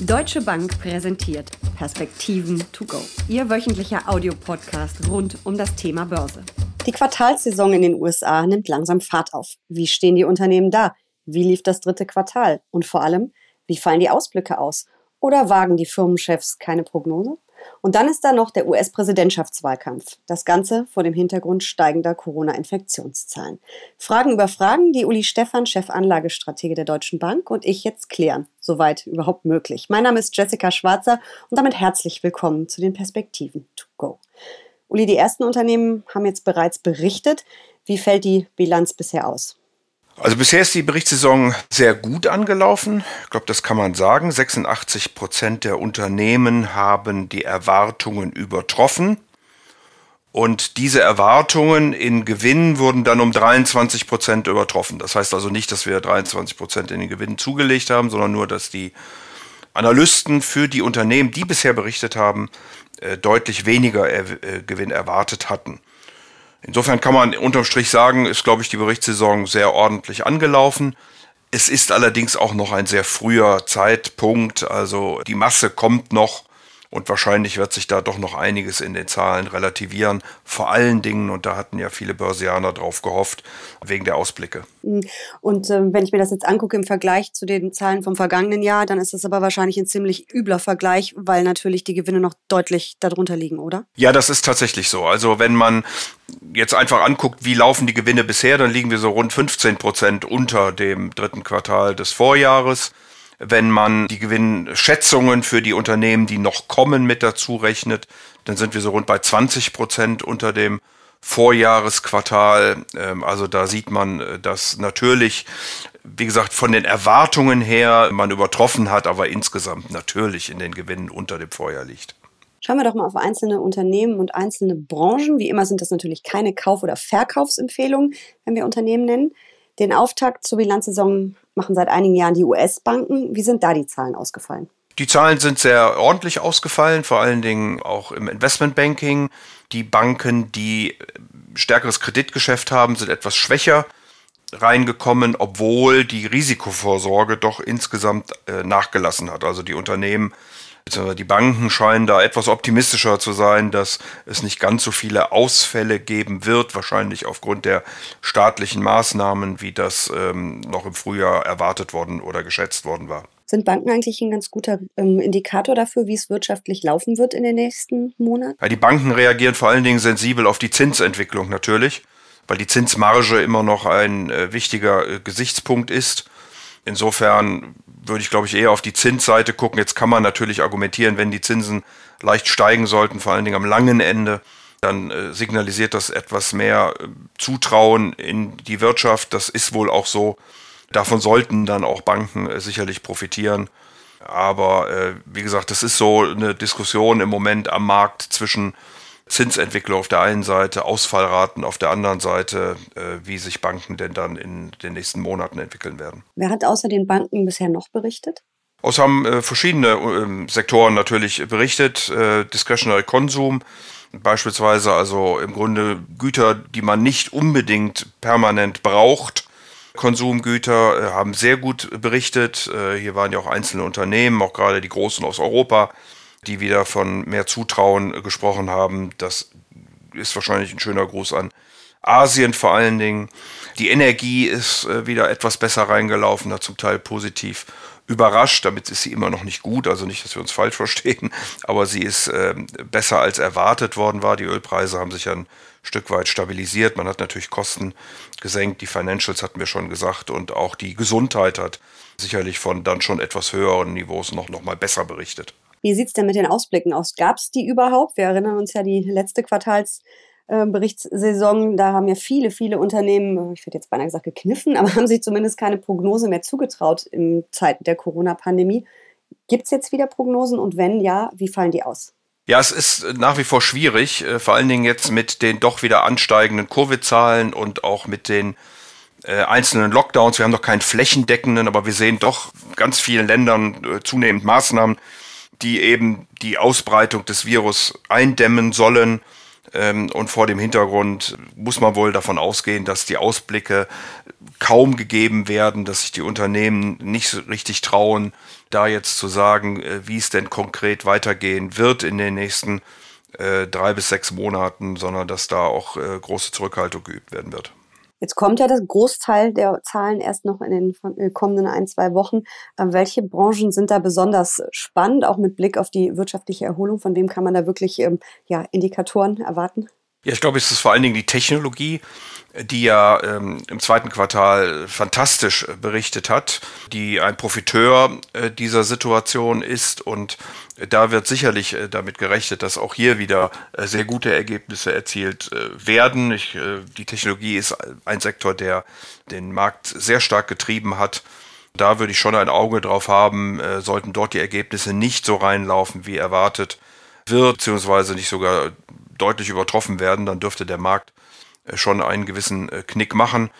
Deutsche Bank präsentiert Perspektiven to go. Ihr wöchentlicher Audiopodcast rund um das Thema Börse. Die Quartalssaison in den USA nimmt langsam Fahrt auf. Wie stehen die Unternehmen da? Wie lief das dritte Quartal? Und vor allem, wie fallen die Ausblicke aus? Oder wagen die Firmenchefs keine Prognose? Und dann ist da noch der US-Präsidentschaftswahlkampf. Das Ganze vor dem Hintergrund steigender Corona-Infektionszahlen. Fragen über Fragen, die Uli Stephan, Chefanlagestratege der Deutschen Bank und ich jetzt klären, soweit überhaupt möglich. Mein Name ist Jessica Schwarzer und damit herzlich willkommen zu den Perspektiven to go. Uli, die ersten Unternehmen haben jetzt bereits berichtet. Wie fällt die Bilanz bisher aus? Also bisher ist die Berichtssaison sehr gut angelaufen. Ich glaube, das kann man sagen. 86 Prozent der Unternehmen haben die Erwartungen übertroffen. Und diese Erwartungen in Gewinn wurden dann um 23 Prozent übertroffen. Das heißt also nicht, dass wir 23 Prozent in den Gewinn zugelegt haben, sondern nur, dass die Analysten für die Unternehmen, die bisher berichtet haben, äh, deutlich weniger äh, Gewinn erwartet hatten. Insofern kann man unterm Strich sagen, ist, glaube ich, die Berichtssaison sehr ordentlich angelaufen. Es ist allerdings auch noch ein sehr früher Zeitpunkt, also die Masse kommt noch und wahrscheinlich wird sich da doch noch einiges in den Zahlen relativieren. Vor allen Dingen, und da hatten ja viele Börsianer drauf gehofft, wegen der Ausblicke. Mhm. Und äh, wenn ich mir das jetzt angucke im Vergleich zu den Zahlen vom vergangenen Jahr, dann ist das aber wahrscheinlich ein ziemlich übler Vergleich, weil natürlich die Gewinne noch deutlich darunter liegen, oder? Ja, das ist tatsächlich so. Also wenn man jetzt einfach anguckt, wie laufen die Gewinne bisher, dann liegen wir so rund 15 Prozent unter dem dritten Quartal des Vorjahres. Wenn man die Gewinnschätzungen für die Unternehmen, die noch kommen, mit dazu rechnet, dann sind wir so rund bei 20 Prozent unter dem Vorjahresquartal. Ähm, also da sieht man, äh, dass natürlich, wie gesagt, von den Erwartungen her man übertroffen hat, aber insgesamt natürlich in den Gewinnen unter dem Vorjahr liegt. Schauen wir doch mal auf einzelne Unternehmen und einzelne Branchen. Wie immer sind das natürlich keine Kauf- oder Verkaufsempfehlungen, wenn wir Unternehmen nennen. Den Auftakt zur Bilanzsaison machen seit einigen Jahren die US-Banken. Wie sind da die Zahlen ausgefallen? Die Zahlen sind sehr ordentlich ausgefallen, vor allen Dingen auch im Investmentbanking. Die Banken, die stärkeres Kreditgeschäft haben, sind etwas schwächer reingekommen, obwohl die Risikovorsorge doch insgesamt äh, nachgelassen hat. Also die Unternehmen die Banken scheinen da etwas optimistischer zu sein, dass es nicht ganz so viele Ausfälle geben wird, wahrscheinlich aufgrund der staatlichen Maßnahmen, wie das ähm, noch im Frühjahr erwartet worden oder geschätzt worden war. Sind Banken eigentlich ein ganz guter ähm, Indikator dafür, wie es wirtschaftlich laufen wird in den nächsten Monaten? Ja, die Banken reagieren vor allen Dingen sensibel auf die Zinsentwicklung natürlich, weil die Zinsmarge immer noch ein äh, wichtiger äh, Gesichtspunkt ist. Insofern würde ich, glaube ich, eher auf die Zinsseite gucken. Jetzt kann man natürlich argumentieren, wenn die Zinsen leicht steigen sollten, vor allen Dingen am langen Ende, dann äh, signalisiert das etwas mehr äh, Zutrauen in die Wirtschaft. Das ist wohl auch so. Davon sollten dann auch Banken äh, sicherlich profitieren. Aber wie gesagt, das ist so eine Diskussion im Moment am Markt zwischen Zinsentwicklung auf der einen Seite, Ausfallraten auf der anderen Seite, äh, wie sich Banken denn dann in den nächsten Monaten entwickeln werden. Wer hat außer den Banken bisher noch berichtet? Außer haben äh, verschiedene äh, Sektoren natürlich berichtet. Discretionary Konsum, beispielsweise also im Grunde Güter, die man nicht unbedingt permanent braucht. Konsumgüter haben sehr gut berichtet. Hier waren ja auch einzelne Unternehmen, auch gerade die großen aus Europa, die wieder von mehr Zutrauen gesprochen haben. Das ist wahrscheinlich ein schöner Gruß an Asien vor allen Dingen. Die Energie ist äh, wieder etwas besser reingelaufen, hat zum Teil positiv überrascht. Damit ist sie immer noch nicht gut, also nicht, dass wir uns falsch verstehen, aber sie ist äh, besser als erwartet worden war. Die Ölpreise haben sich ein Stück weit stabilisiert. Man hat natürlich Kosten gesenkt. Die Financials hatten wir schon gesagt und auch die Gesundheit hat sicherlich von dann schon etwas höheren Niveaus noch, noch mal besser berichtet. Wie sieht es denn mit den Ausblicken aus? Gab es die überhaupt? Wir erinnern uns ja die letzte Quartalsberichtssaison. Äh, da haben ja viele, viele Unternehmen, ich hätte jetzt beinahe gesagt gekniffen, aber haben sich zumindest keine Prognose mehr zugetraut in Zeiten der Corona-Pandemie. Gibt es jetzt wieder Prognosen und wenn ja, wie fallen die aus? Ja, es ist nach wie vor schwierig, äh, vor allen Dingen jetzt mit den doch wieder ansteigenden Covid-Zahlen und auch mit den äh, einzelnen Lockdowns. Wir haben noch keinen flächendeckenden, aber wir sehen doch ganz vielen Ländern äh, zunehmend Maßnahmen, die eben die Ausbreitung des Virus eindämmen sollen. Ähm, und vor dem Hintergrund muss man wohl davon ausgehen, dass die Ausblicke kaum gegeben werden, dass sich die Unternehmen nicht so richtig trauen, da jetzt zu sagen, äh, wie es denn konkret weitergehen wird in den nächsten äh, drei bis sechs Monaten, sondern dass da auch äh, große Zurückhaltung geübt werden wird. Jetzt kommt ja das Großteil der Zahlen erst noch in den äh, kommenden ein, zwei Wochen. Ähm, welche Branchen sind da besonders spannend, auch mit Blick auf die wirtschaftliche Erholung? Von wem kann man da wirklich ähm, ja, Indikatoren erwarten? Ja, ich glaube, es ist vor allen Dingen die Technologie, die ja ähm, im zweiten Quartal fantastisch berichtet hat, die ein Profiteur äh, dieser Situation ist und da wird sicherlich äh, damit gerechnet, dass auch hier wieder äh, sehr gute Ergebnisse erzielt äh, werden. Ich, äh, die Technologie ist ein Sektor, der den Markt sehr stark getrieben hat. Da würde ich schon ein Auge drauf haben, äh, sollten dort die Ergebnisse nicht so reinlaufen, wie erwartet wird, beziehungsweise nicht sogar deutlich übertroffen werden, dann dürfte der Markt äh, schon einen gewissen äh, Knick machen.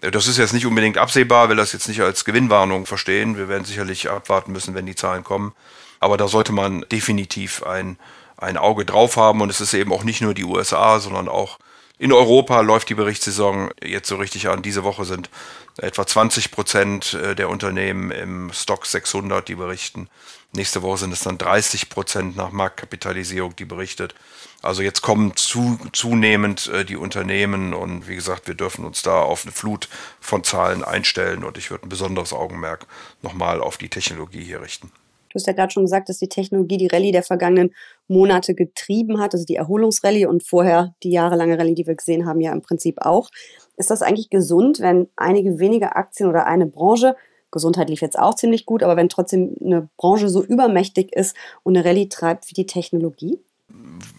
Äh, das ist jetzt nicht unbedingt absehbar, will das jetzt nicht als Gewinnwarnung verstehen. Wir werden sicherlich abwarten müssen, wenn die Zahlen kommen. Aber da sollte man definitiv ein, ein Auge drauf haben. Und es ist eben auch nicht nur die USA, sondern auch in Europa läuft die Berichtssaison jetzt so richtig an. Diese Woche sind etwa 20 Prozent der Unternehmen im Stock 600, die berichten. Nächste Woche sind es dann 30 Prozent nach Marktkapitalisierung, die berichtet. Also jetzt kommen zu, zunehmend äh, die Unternehmen und wie gesagt, wir dürfen uns da auf eine Flut von Zahlen einstellen und ich würde ein besonderes Augenmerk nochmal auf die Technologie hier richten. Du hast ja gerade schon gesagt, dass die Technologie die Rallye der vergangenen Monate getrieben hat, also die Erholungsrallye und vorher die jahrelange Rallye, die wir gesehen haben, ja im Prinzip auch. Ist das eigentlich gesund, wenn einige wenige Aktien oder eine Branche Gesundheit lief jetzt auch ziemlich gut, aber wenn trotzdem eine Branche so übermächtig ist und eine Rallye treibt wie die Technologie?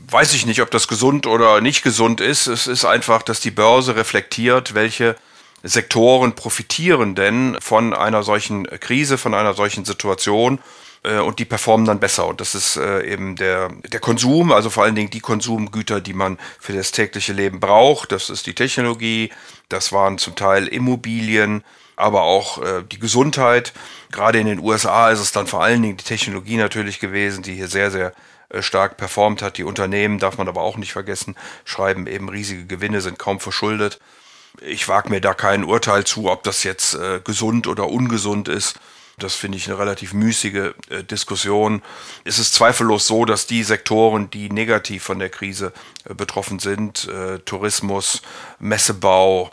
Weiß ich nicht, ob das gesund oder nicht gesund ist. Es ist einfach, dass die Börse reflektiert, welche Sektoren profitieren denn von einer solchen Krise, von einer solchen Situation äh, und die performen dann besser. Und das ist äh, eben der, der Konsum, also vor allen Dingen die Konsumgüter, die man für das tägliche Leben braucht. Das ist die Technologie, das waren zum Teil Immobilien, aber auch äh, die Gesundheit. Gerade in den USA ist es dann vor allen Dingen die Technologie natürlich gewesen, die hier sehr, sehr äh, stark performt hat. Die Unternehmen, darf man aber auch nicht vergessen, schreiben eben riesige Gewinne, sind kaum verschuldet. Ich wage mir da kein Urteil zu, ob das jetzt äh, gesund oder ungesund ist. Das finde ich eine relativ müßige äh, Diskussion. Es ist zweifellos so, dass die Sektoren, die negativ von der Krise äh, betroffen sind, äh, Tourismus, Messebau,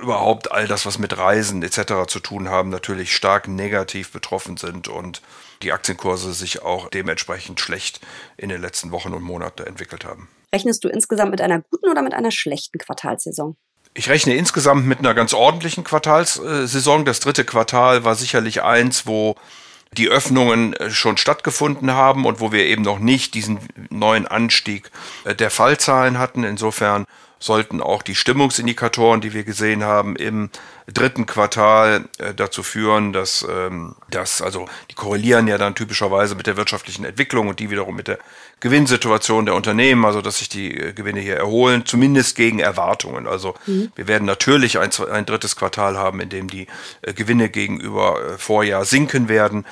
überhaupt all das, was mit Reisen etc. zu tun haben, natürlich stark negativ betroffen sind und die Aktienkurse sich auch dementsprechend schlecht in den letzten Wochen und Monaten entwickelt haben. Rechnest du insgesamt mit einer guten oder mit einer schlechten Quartalsaison? Ich rechne insgesamt mit einer ganz ordentlichen Quartalssaison. Das dritte Quartal war sicherlich eins, wo die Öffnungen äh, schon stattgefunden haben und wo wir eben noch nicht diesen neuen Anstieg äh, der Fallzahlen hatten. Insofern sollten auch die Stimmungsindikatoren, die wir gesehen haben, im dritten Quartal äh, dazu führen, dass, ähm, dass, also die korrelieren ja dann typischerweise mit der wirtschaftlichen Entwicklung und die wiederum mit der Gewinnsituation der Unternehmen, also dass sich die äh, Gewinne hier erholen, zumindest gegen Erwartungen. Also mhm. wir werden natürlich ein, ein drittes Quartal haben, in dem die äh, Gewinne gegenüber äh, Vorjahr sinken werden.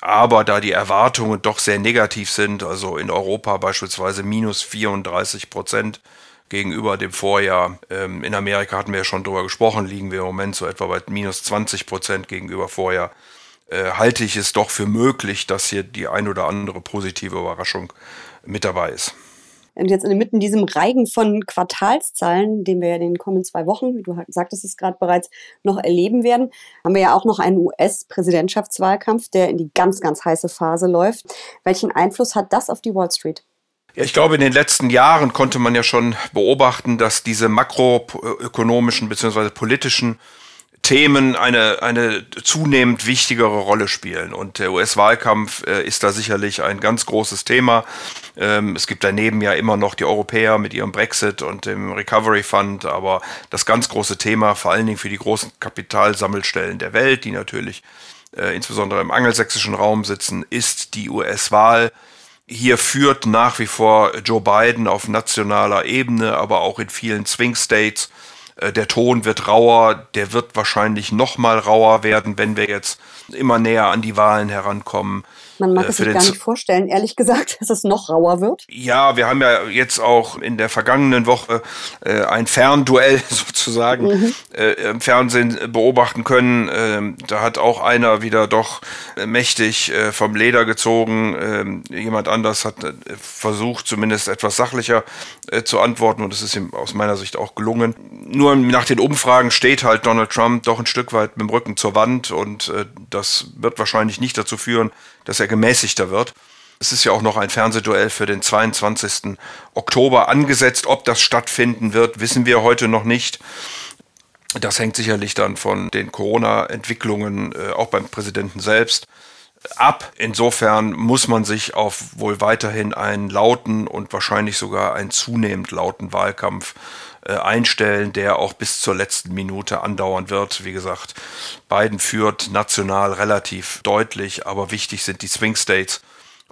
Aber da die Erwartungen doch sehr negativ sind, also in Europa beispielsweise minus 34 Prozent, gegenüber dem Vorjahr. Ähm, in Amerika hatten wir ja schon drüber gesprochen, liegen wir im Moment so etwa bei minus 20 Prozent gegenüber Vorjahr. Äh, halte ich es doch für möglich, dass hier die ein oder andere positive Überraschung mit dabei ist. Und jetzt inmitten diesem Reigen von Quartalszahlen, den wir ja in den kommenden zwei Wochen, wie du sagtest es gerade bereits, noch erleben werden, haben wir ja auch noch einen US-Präsidentschaftswahlkampf, der in die ganz, ganz heiße Phase läuft. Welchen Einfluss hat das auf die Wall Street? Ja, ich glaube, in den letzten Jahren konnte man ja schon beobachten, dass diese makroökonomischen bzw. politischen Themen eine, eine zunehmend wichtigere Rolle spielen. Und der US-Wahlkampf äh, ist da sicherlich ein ganz großes Thema. Ähm, es gibt daneben ja immer noch die Europäer mit ihrem Brexit und dem Recovery Fund, aber das ganz große Thema, vor allen Dingen für die großen Kapitalsammelstellen der Welt, die natürlich äh, insbesondere im angelsächsischen Raum sitzen, ist die US-Wahl. Hier führt nach wie vor Joe Biden auf nationaler Ebene, aber auch in vielen Swing States Äh, der Ton wird rauer, der wird wahrscheinlich noch mal rauer werden, wenn wir jetzt immer näher an die Wahlen herankommen. Man mag äh, es sich gar nicht vorstellen, ehrlich gesagt, dass es noch rauer wird. Ja, wir haben ja jetzt auch in der vergangenen Woche äh, ein Fernduell sozusagen mhm. äh, im Fernsehen beobachten können. Ähm, da hat auch einer wieder doch äh, mächtig äh, vom Leder gezogen. Ähm, jemand anders hat äh, versucht, zumindest etwas sachlicher zu antworten und das ist ihm aus meiner Sicht auch gelungen. Nur nach den Umfragen steht halt Donald Trump doch ein Stück weit mit dem Rücken zur Wand und das wird wahrscheinlich nicht dazu führen, dass er gemäßigter wird. Es ist ja auch noch ein Fernsehduell für den 22. Oktober angesetzt. Ob das stattfinden wird, wissen wir heute noch nicht. Das hängt sicherlich dann von den Corona-Entwicklungen äh, auch beim Präsidenten selbst ab. Insofern muss man sich auf wohl weiterhin einen lauten und wahrscheinlich sogar einen zunehmend lauten Wahlkampf einstellen, der auch bis zur letzten Minute andauern wird. Wie gesagt, Biden führt national relativ deutlich, aber wichtig sind die Swing States.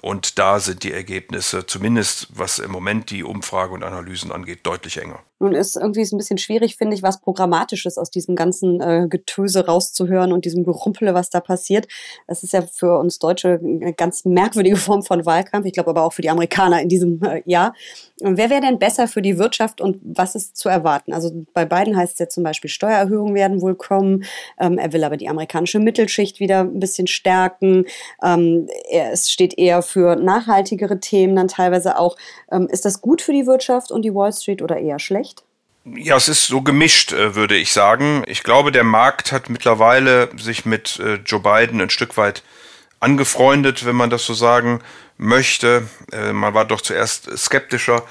Und da sind die Ergebnisse, zumindest was im Moment die Umfrage und Analysen angeht, deutlich enger. Nun ist irgendwie ein bisschen schwierig, finde ich, was Programmatisches aus diesem ganzen äh, Getöse rauszuhören und diesem Gerumpele, was da passiert. Das ist ja für uns Deutsche eine ganz merkwürdige Form von Wahlkampf. Ich glaube aber auch für die Amerikaner in diesem äh, Jahr. Und wer wäre denn besser für die Wirtschaft und was ist zu erwarten? Also bei beiden heißt es ja zum Beispiel, Steuererhöhungen werden wohl kommen. Ähm, er will aber die amerikanische Mittelschicht wieder ein bisschen stärken. Ähm, er, es steht eher für nachhaltigere Themen dann teilweise auch. Ähm, ist das gut für die Wirtschaft und die Wall Street oder eher schlecht? Ja, es ist so gemischt, äh, würde ich sagen. Ich glaube, der Markt hat mittlerweile sich mit äh, Joe Biden ein Stück weit angefreundet, wenn man das so sagen möchte. Äh, man war doch zuerst skeptischer.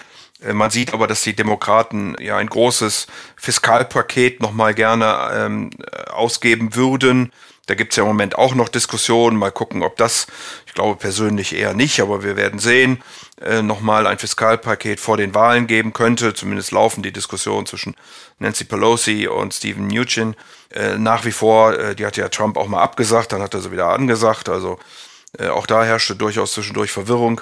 Man sieht aber, dass die Demokraten ja ein großes Fiskalpaket nochmal gerne ähm, ausgeben würden. Da gibt es ja im Moment auch noch Diskussionen. Mal gucken, ob das, ich glaube persönlich eher nicht, aber wir werden sehen, äh, nochmal ein Fiskalpaket vor den Wahlen geben könnte. Zumindest laufen die Diskussionen zwischen Nancy Pelosi und Stephen Mnuchin äh, nach wie vor. Äh, die hat ja Trump auch mal abgesagt, dann hat er sie wieder angesagt. Also äh, auch da herrschte durchaus zwischendurch Verwirrung.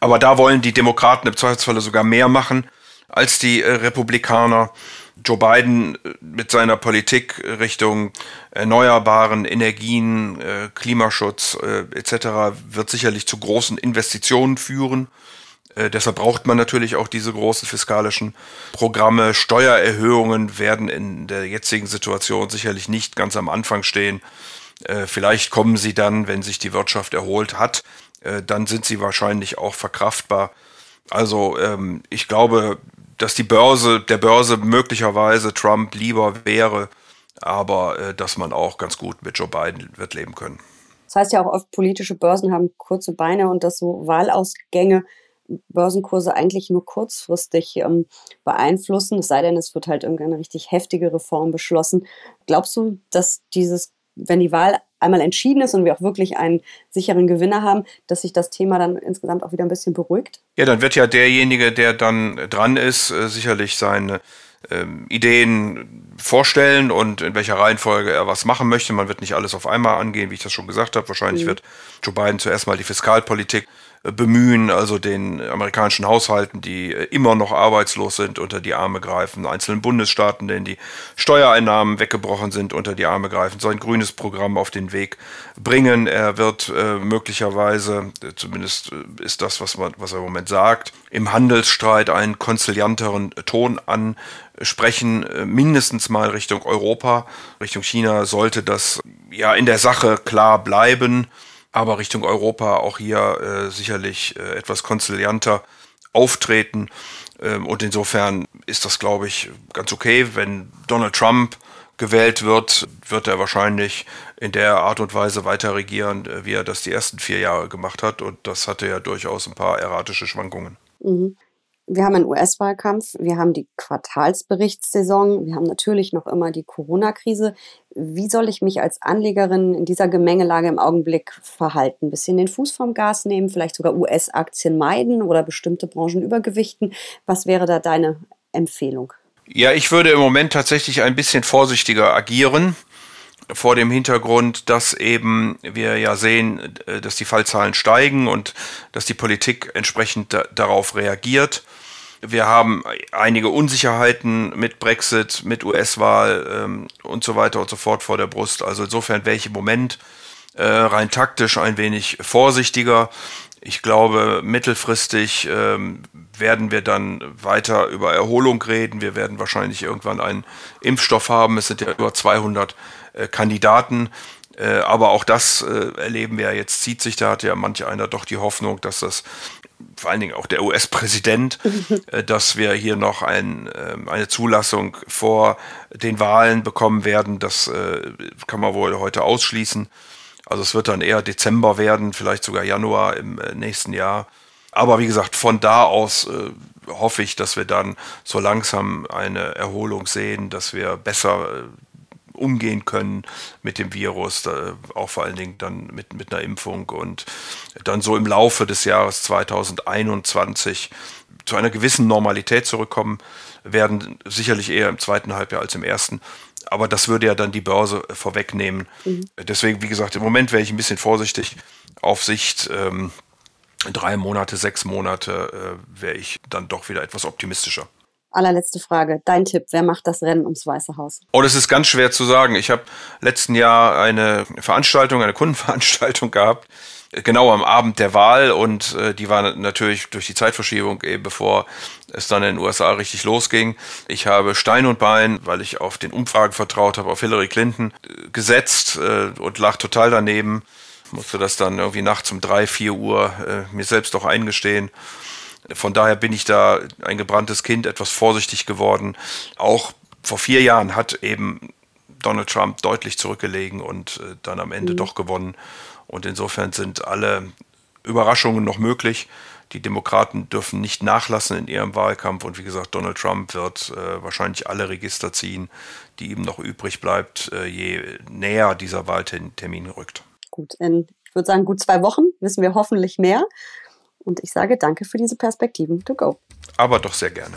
Aber da wollen die Demokraten im Zweifelsfalle sogar mehr machen als die äh, Republikaner. Joe Biden äh, mit seiner Politik Richtung erneuerbaren Energien, äh, Klimaschutz äh, etc. wird sicherlich zu großen Investitionen führen. Äh, deshalb braucht man natürlich auch diese großen fiskalischen Programme. Steuererhöhungen werden in der jetzigen Situation sicherlich nicht ganz am Anfang stehen. Äh, vielleicht kommen sie dann, wenn sich die Wirtschaft erholt hat. Äh, dann sind sie wahrscheinlich auch verkraftbar. Also ähm, ich glaube, dass die Börse, der Börse möglicherweise Trump lieber wäre, aber äh, dass man auch ganz gut mit Joe Biden wird leben können. Das heißt ja auch oft, politische Börsen haben kurze Beine und dass so Wahlausgänge Börsenkurse eigentlich nur kurzfristig ähm, beeinflussen, es sei denn, es wird halt irgendeine richtig heftige Reform beschlossen. Glaubst du, dass dieses, wenn die Wahl einmal entschieden ist und wir auch wirklich einen sicheren Gewinner haben, dass sich das Thema dann insgesamt auch wieder ein bisschen beruhigt? Ja, dann wird ja derjenige, der dann dran ist, äh, sicherlich seine ähm, Ideen vorstellen und in welcher Reihenfolge er was machen möchte. Man wird nicht alles auf einmal angehen, wie ich das schon gesagt habe. Wahrscheinlich mhm. wird Joe Biden zuerst mal die Fiskalpolitik bemühen, also den amerikanischen Haushalten, die immer noch arbeitslos sind, unter die Arme greifen, einzelnen Bundesstaaten, denen die Steuereinnahmen weggebrochen sind, unter die Arme greifen, sein grünes Programm auf den Weg bringen. Er wird äh, möglicherweise, zumindest äh, ist das, was, man, was er im Moment sagt, im Handelsstreit einen konzilianteren Ton ansprechen, äh, mindestens mal Richtung Europa. Richtung China sollte das ja in der Sache klar bleiben aber Richtung Europa auch hier äh, sicherlich äh, etwas konzilianter auftreten. Ähm, und insofern ist das, glaube ich, ganz okay. Wenn Donald Trump gewählt wird, wird er wahrscheinlich in der Art und Weise weiter regieren, äh, wie er das die ersten vier Jahre gemacht hat. Und das hatte ja durchaus ein paar erratische Schwankungen. Mhm. Wir haben einen US-Wahlkampf, wir haben die Quartalsberichtssaison, wir haben natürlich noch immer die Corona-Krise. Wie soll ich mich als Anlegerin in dieser Gemengelage im Augenblick verhalten? Ein bisschen den Fuß vom Gas nehmen, vielleicht sogar US-Aktien meiden oder bestimmte Branchen übergewichten? Was wäre da deine Empfehlung? Ja, ich würde im Moment tatsächlich ein bisschen vorsichtiger agieren vor dem Hintergrund, dass eben wir ja sehen, äh, dass die Fallzahlen steigen und dass die Politik entsprechend darauf reagiert Wir haben einige Unsicherheiten mit Brexit, mit US-Wahl ähm, und so weiter und so fort vor der Brust. Also insofern im Moment äh, rein taktisch ein wenig vorsichtiger. Ich glaube, mittelfristig ähm, werden wir dann weiter über Erholung reden. Wir werden wahrscheinlich irgendwann einen Impfstoff haben. Es sind ja über 200 äh, Kandidaten. Äh, aber auch das äh, erleben wir jetzt, zieht sich, da hat ja manch einer doch die Hoffnung, dass das vor allen Dingen auch der US-Präsident, äh, dass wir hier noch ein, ähm, eine Zulassung vor den Wahlen bekommen werden. Das äh, kann man wohl heute ausschließen. Also es wird dann eher Dezember werden, vielleicht sogar Januar im äh, nächsten Jahr. Aber wie gesagt, von da aus äh, hoffe ich, dass wir dann so langsam eine Erholung sehen, dass wir besser äh, umgehen können mit dem Virus, auch vor allen Dingen dann mit, mit einer Impfung und dann so im Laufe des Jahres 2021 zu einer gewissen Normalität zurückkommen werden, sicherlich eher im zweiten Halbjahr als im ersten. Aber das würde ja dann die Börse vorwegnehmen. Mhm. Deswegen, wie gesagt, im Moment wäre ich ein bisschen vorsichtig auf Sicht. Ähm, drei Monate, sechs Monate äh, wäre ich dann doch wieder etwas optimistischer. Allerletzte Frage. Dein Tipp, wer macht das Rennen ums Weiße Haus? Oh, das ist ganz schwer zu sagen. Ich habe letzten Jahr eine Veranstaltung, eine Kundenveranstaltung gehabt, genau am Abend der Wahl und äh, die war natürlich durch die Zeitverschiebung eben bevor es dann in den USA richtig losging. Ich habe Stein und Bein, weil ich auf den Umfragen vertraut habe, auf Hillary Clinton äh, gesetzt äh, und lag total daneben. Musste das dann irgendwie nachts um drei, vier Uhr äh, mir selbst auch eingestehen. Von daher bin ich da ein gebranntes Kind, etwas vorsichtig geworden. Auch vor vier Jahren hat eben Donald Trump deutlich zurückgelegen und äh, dann am Ende mhm. doch gewonnen. Und insofern sind alle Überraschungen noch möglich. Die Demokraten dürfen nicht nachlassen in ihrem Wahlkampf. Und wie gesagt, Donald Trump wird äh, wahrscheinlich alle Register ziehen, die ihm noch übrig bleibt, äh, je näher dieser Wahltermin rückt. Gut, in, ich würde sagen, gut zwei Wochen wissen wir hoffentlich mehr. Und ich sage danke für diese Perspektiven to go. Aber doch sehr gerne.